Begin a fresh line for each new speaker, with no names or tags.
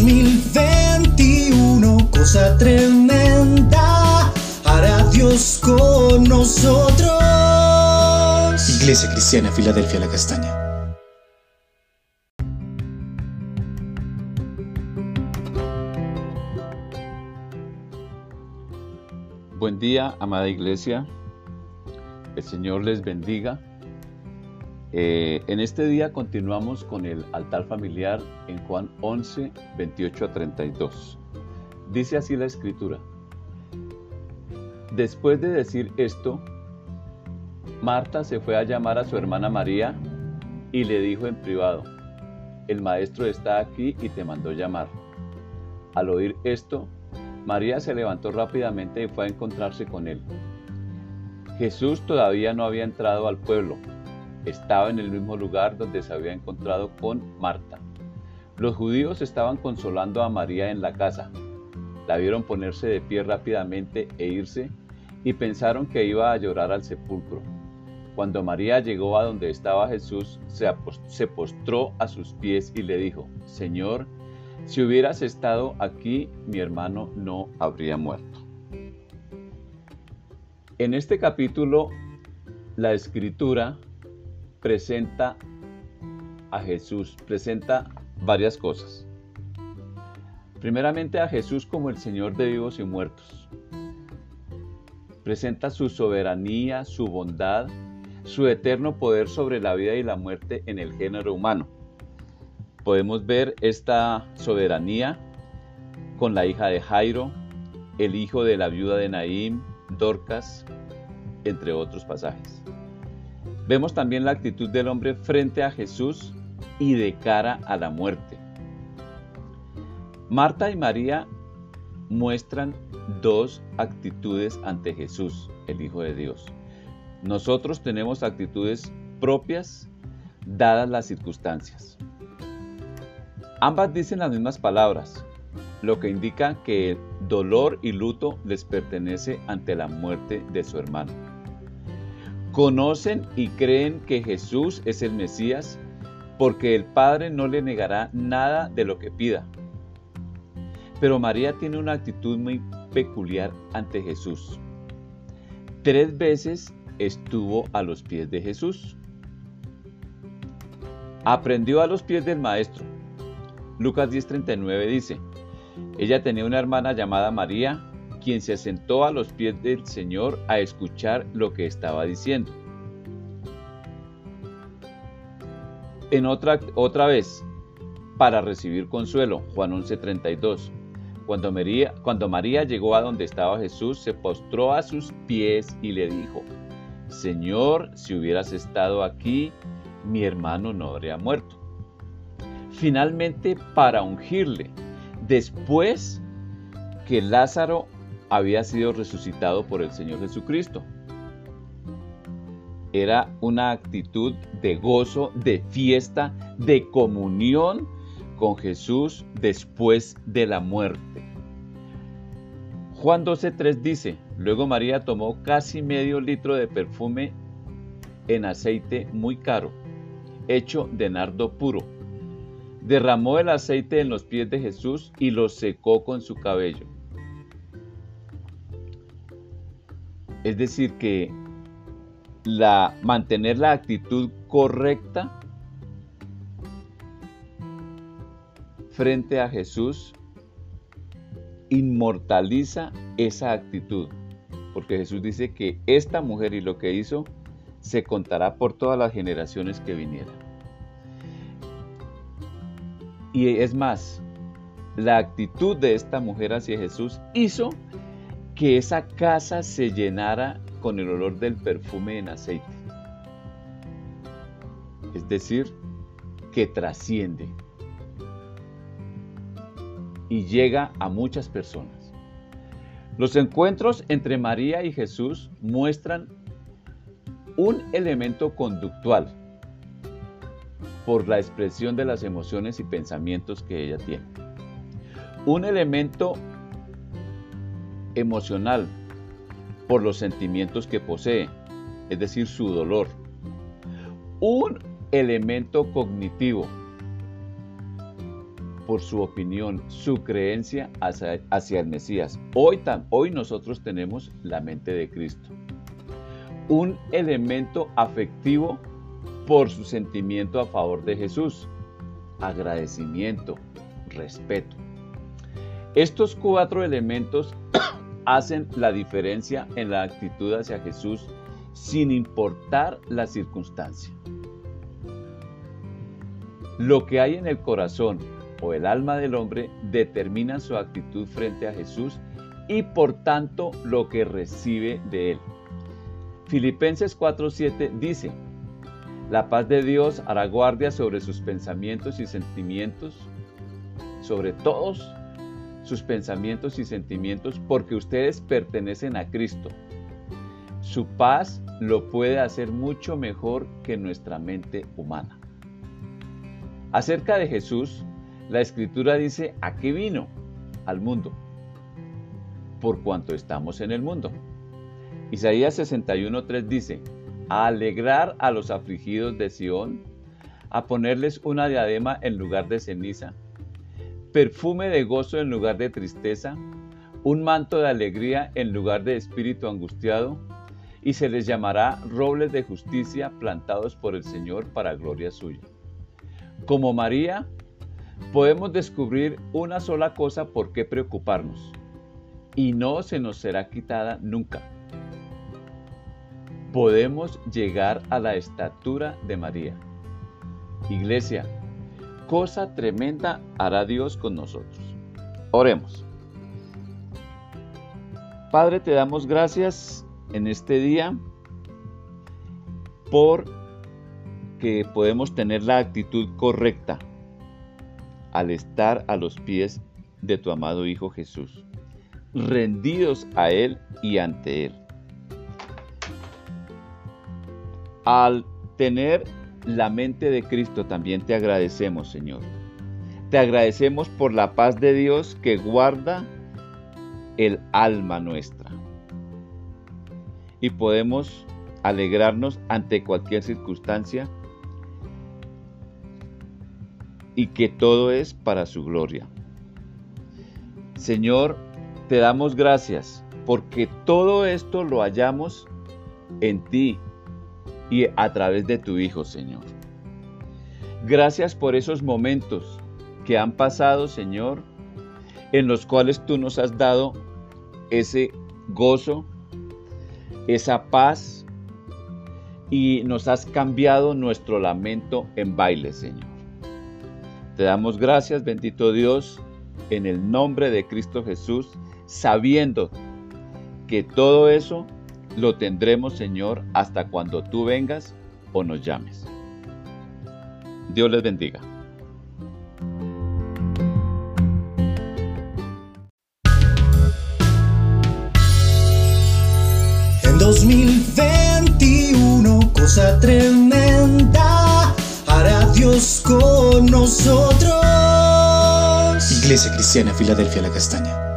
2021, cosa tremenda, hará Dios con nosotros.
Iglesia Cristiana, Filadelfia, la Castaña.
Buen día, amada iglesia. El Señor les bendiga. Eh, en este día continuamos con el altar familiar en Juan 11, 28 a 32. Dice así la escritura. Después de decir esto, Marta se fue a llamar a su hermana María y le dijo en privado, el maestro está aquí y te mandó llamar. Al oír esto, María se levantó rápidamente y fue a encontrarse con él. Jesús todavía no había entrado al pueblo estaba en el mismo lugar donde se había encontrado con Marta. Los judíos estaban consolando a María en la casa. La vieron ponerse de pie rápidamente e irse y pensaron que iba a llorar al sepulcro. Cuando María llegó a donde estaba Jesús, se postró a sus pies y le dijo, Señor, si hubieras estado aquí, mi hermano no habría muerto. En este capítulo, la escritura presenta a Jesús, presenta varias cosas. Primeramente a Jesús como el Señor de vivos y muertos. Presenta su soberanía, su bondad, su eterno poder sobre la vida y la muerte en el género humano. Podemos ver esta soberanía con la hija de Jairo, el hijo de la viuda de Naim, Dorcas, entre otros pasajes. Vemos también la actitud del hombre frente a Jesús y de cara a la muerte. Marta y María muestran dos actitudes ante Jesús, el Hijo de Dios. Nosotros tenemos actitudes propias dadas las circunstancias. Ambas dicen las mismas palabras, lo que indica que dolor y luto les pertenece ante la muerte de su hermano. Conocen y creen que Jesús es el Mesías porque el Padre no le negará nada de lo que pida. Pero María tiene una actitud muy peculiar ante Jesús. Tres veces estuvo a los pies de Jesús. Aprendió a los pies del Maestro. Lucas 10:39 dice, ella tenía una hermana llamada María quien se sentó a los pies del Señor a escuchar lo que estaba diciendo. En otra, otra vez, para recibir consuelo, Juan 11:32. Cuando María, cuando María llegó a donde estaba Jesús, se postró a sus pies y le dijo, Señor, si hubieras estado aquí, mi hermano no habría muerto. Finalmente, para ungirle, después que Lázaro había sido resucitado por el Señor Jesucristo. Era una actitud de gozo, de fiesta, de comunión con Jesús después de la muerte. Juan 12.3 dice, luego María tomó casi medio litro de perfume en aceite muy caro, hecho de nardo puro. Derramó el aceite en los pies de Jesús y lo secó con su cabello. Es decir, que la, mantener la actitud correcta frente a Jesús inmortaliza esa actitud. Porque Jesús dice que esta mujer y lo que hizo se contará por todas las generaciones que vinieran. Y es más, la actitud de esta mujer hacia Jesús hizo que esa casa se llenara con el olor del perfume en aceite. Es decir, que trasciende y llega a muchas personas. Los encuentros entre María y Jesús muestran un elemento conductual por la expresión de las emociones y pensamientos que ella tiene. Un elemento emocional por los sentimientos que posee, es decir, su dolor. Un elemento cognitivo por su opinión, su creencia hacia, el Mesías. Hoy, hoy nosotros tenemos la mente de Cristo. Un elemento afectivo por su sentimiento a favor de Jesús. Agradecimiento, respeto. Estos cuatro elementos hacen la diferencia en la actitud hacia Jesús sin importar la circunstancia. Lo que hay en el corazón o el alma del hombre determina su actitud frente a Jesús y por tanto lo que recibe de él. Filipenses 4:7 dice, la paz de Dios hará guardia sobre sus pensamientos y sentimientos, sobre todos sus pensamientos y sentimientos, porque ustedes pertenecen a Cristo. Su paz lo puede hacer mucho mejor que nuestra mente humana. Acerca de Jesús, la escritura dice, ¿a qué vino? Al mundo, por cuanto estamos en el mundo. Isaías 61.3 dice, a alegrar a los afligidos de Sión, a ponerles una diadema en lugar de ceniza, perfume de gozo en lugar de tristeza, un manto de alegría en lugar de espíritu angustiado, y se les llamará robles de justicia plantados por el Señor para gloria suya. Como María, podemos descubrir una sola cosa por qué preocuparnos, y no se nos será quitada nunca. Podemos llegar a la estatura de María. Iglesia, cosa tremenda hará Dios con nosotros. Oremos. Padre, te damos gracias en este día por que podemos tener la actitud correcta al estar a los pies de tu amado Hijo Jesús, rendidos a Él y ante Él. Al tener la mente de Cristo también te agradecemos, Señor. Te agradecemos por la paz de Dios que guarda el alma nuestra. Y podemos alegrarnos ante cualquier circunstancia y que todo es para su gloria. Señor, te damos gracias porque todo esto lo hallamos en ti y a través de tu Hijo, Señor. Gracias por esos momentos que han pasado, Señor, en los cuales tú nos has dado ese gozo, esa paz y nos has cambiado nuestro lamento en baile, Señor. Te damos gracias, bendito Dios, en el nombre de Cristo Jesús, sabiendo que todo eso lo tendremos, Señor, hasta cuando tú vengas o nos llames. Dios les bendiga.
En 2021, cosa tremenda Dios con nosotros.
Iglesia Cristiana Filadelfia La Castaña.